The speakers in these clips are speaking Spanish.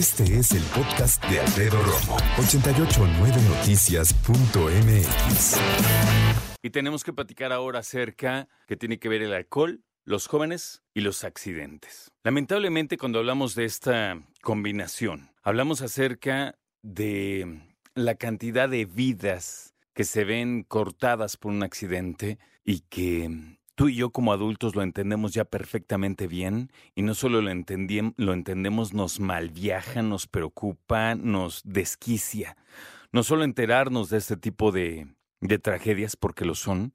Este es el podcast de Alfredo Romo. 889noticias.mx. Y tenemos que platicar ahora acerca que tiene que ver el alcohol, los jóvenes y los accidentes. Lamentablemente cuando hablamos de esta combinación, hablamos acerca de la cantidad de vidas que se ven cortadas por un accidente y que tú y yo como adultos lo entendemos ya perfectamente bien y no solo lo, lo entendemos, nos malviaja, nos preocupa, nos desquicia. No solo enterarnos de este tipo de, de tragedias, porque lo son,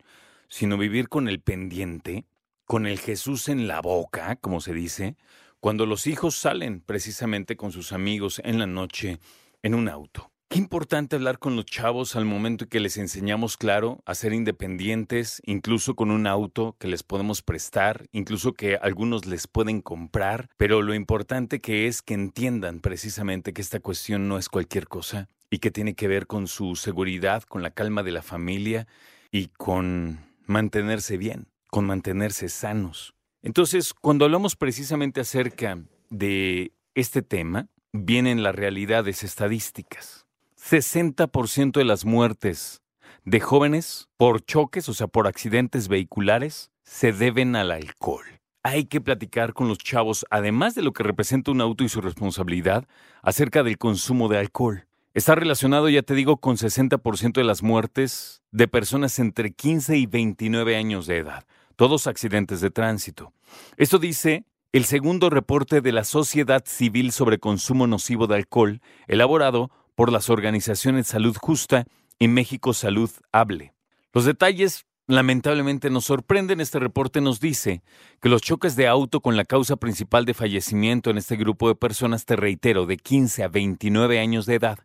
sino vivir con el pendiente, con el Jesús en la boca, como se dice, cuando los hijos salen precisamente con sus amigos en la noche en un auto. Qué importante hablar con los chavos al momento que les enseñamos, claro, a ser independientes, incluso con un auto que les podemos prestar, incluso que algunos les pueden comprar, pero lo importante que es que entiendan precisamente que esta cuestión no es cualquier cosa y que tiene que ver con su seguridad, con la calma de la familia y con mantenerse bien, con mantenerse sanos. Entonces, cuando hablamos precisamente acerca de este tema, vienen las realidades estadísticas. 60% de las muertes de jóvenes por choques, o sea, por accidentes vehiculares, se deben al alcohol. Hay que platicar con los chavos, además de lo que representa un auto y su responsabilidad, acerca del consumo de alcohol. Está relacionado, ya te digo, con 60% de las muertes de personas entre 15 y 29 años de edad, todos accidentes de tránsito. Esto dice el segundo reporte de la Sociedad Civil sobre Consumo Nocivo de Alcohol, elaborado por las organizaciones Salud Justa y México Salud Hable. Los detalles lamentablemente nos sorprenden. Este reporte nos dice que los choques de auto con la causa principal de fallecimiento en este grupo de personas, te reitero, de 15 a 29 años de edad,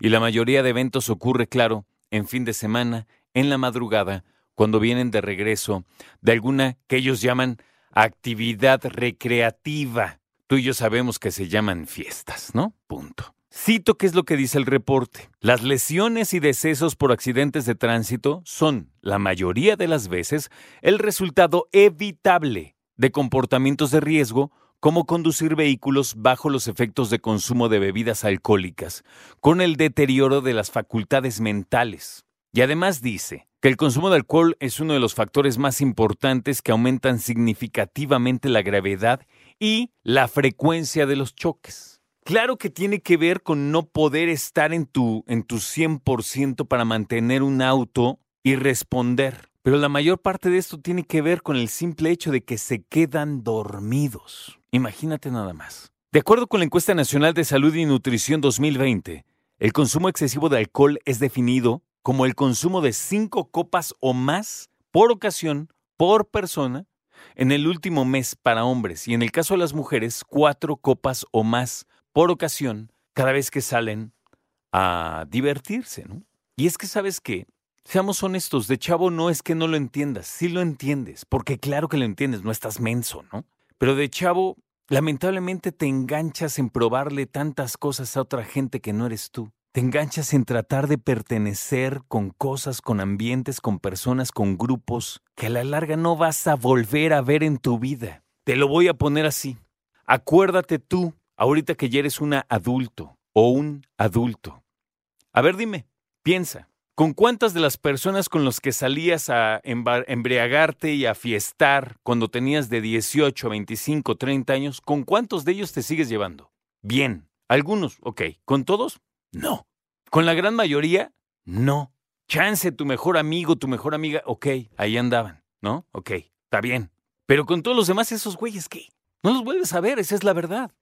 y la mayoría de eventos ocurre, claro, en fin de semana, en la madrugada, cuando vienen de regreso de alguna que ellos llaman actividad recreativa. Tú y yo sabemos que se llaman fiestas, ¿no? Punto. Cito qué es lo que dice el reporte. Las lesiones y decesos por accidentes de tránsito son, la mayoría de las veces, el resultado evitable de comportamientos de riesgo como conducir vehículos bajo los efectos de consumo de bebidas alcohólicas, con el deterioro de las facultades mentales. Y además dice, que el consumo de alcohol es uno de los factores más importantes que aumentan significativamente la gravedad y la frecuencia de los choques. Claro que tiene que ver con no poder estar en tu, en tu 100% para mantener un auto y responder. Pero la mayor parte de esto tiene que ver con el simple hecho de que se quedan dormidos. Imagínate nada más. De acuerdo con la encuesta nacional de salud y nutrición 2020, el consumo excesivo de alcohol es definido como el consumo de cinco copas o más por ocasión, por persona, en el último mes para hombres y en el caso de las mujeres, cuatro copas o más por ocasión cada vez que salen a divertirse, ¿no? Y es que, ¿sabes qué? Seamos honestos, de chavo no es que no lo entiendas, sí lo entiendes, porque claro que lo entiendes, no estás menso, ¿no? Pero de chavo, lamentablemente te enganchas en probarle tantas cosas a otra gente que no eres tú. Te enganchas en tratar de pertenecer con cosas, con ambientes, con personas, con grupos que a la larga no vas a volver a ver en tu vida. Te lo voy a poner así. Acuérdate tú, ahorita que ya eres una adulto o un adulto. A ver, dime, piensa, ¿con cuántas de las personas con las que salías a embriagarte y a fiestar cuando tenías de 18, 25, 30 años, con cuántos de ellos te sigues llevando? Bien, algunos, ok, ¿con todos? No. Con la gran mayoría, no. Chance, tu mejor amigo, tu mejor amiga, ok, ahí andaban, ¿no? Ok, está bien. Pero con todos los demás, esos güeyes, ¿qué? No los vuelves a ver, esa es la verdad.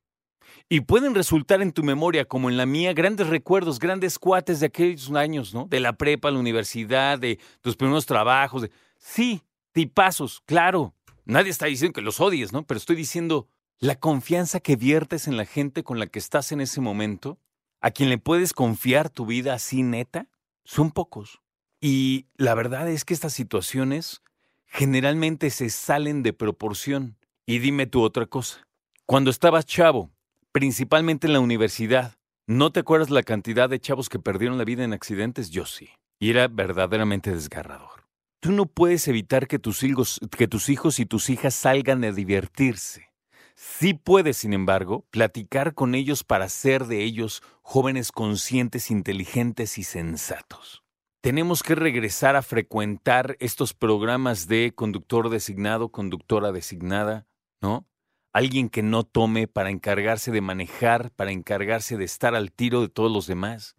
Y pueden resultar en tu memoria, como en la mía, grandes recuerdos, grandes cuates de aquellos años, ¿no? De la prepa, la universidad, de tus primeros trabajos. De... Sí, tipazos, claro. Nadie está diciendo que los odies, ¿no? Pero estoy diciendo, la confianza que viertes en la gente con la que estás en ese momento, a quien le puedes confiar tu vida así neta, son pocos. Y la verdad es que estas situaciones generalmente se salen de proporción. Y dime tú otra cosa. Cuando estabas chavo, principalmente en la universidad, ¿no te acuerdas la cantidad de chavos que perdieron la vida en accidentes? Yo sí. Y era verdaderamente desgarrador. Tú no puedes evitar que tus hijos, que tus hijos y tus hijas salgan a divertirse. Sí puedes, sin embargo, platicar con ellos para hacer de ellos jóvenes conscientes, inteligentes y sensatos. Tenemos que regresar a frecuentar estos programas de conductor designado, conductora designada, ¿no? Alguien que no tome para encargarse de manejar, para encargarse de estar al tiro de todos los demás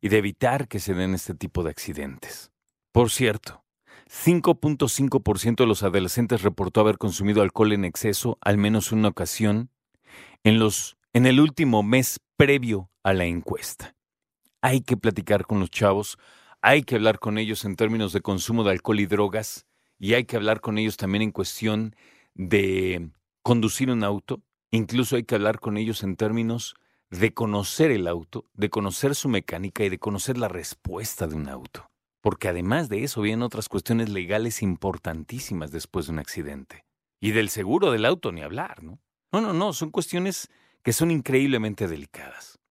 y de evitar que se den este tipo de accidentes. Por cierto, 5.5% de los adolescentes reportó haber consumido alcohol en exceso al menos una ocasión en, los, en el último mes previo a la encuesta. Hay que platicar con los chavos, hay que hablar con ellos en términos de consumo de alcohol y drogas y hay que hablar con ellos también en cuestión de conducir un auto, incluso hay que hablar con ellos en términos de conocer el auto, de conocer su mecánica y de conocer la respuesta de un auto. Porque además de eso vienen otras cuestiones legales importantísimas después de un accidente. Y del seguro del auto ni hablar, ¿no? No, no, no, son cuestiones que son increíblemente delicadas.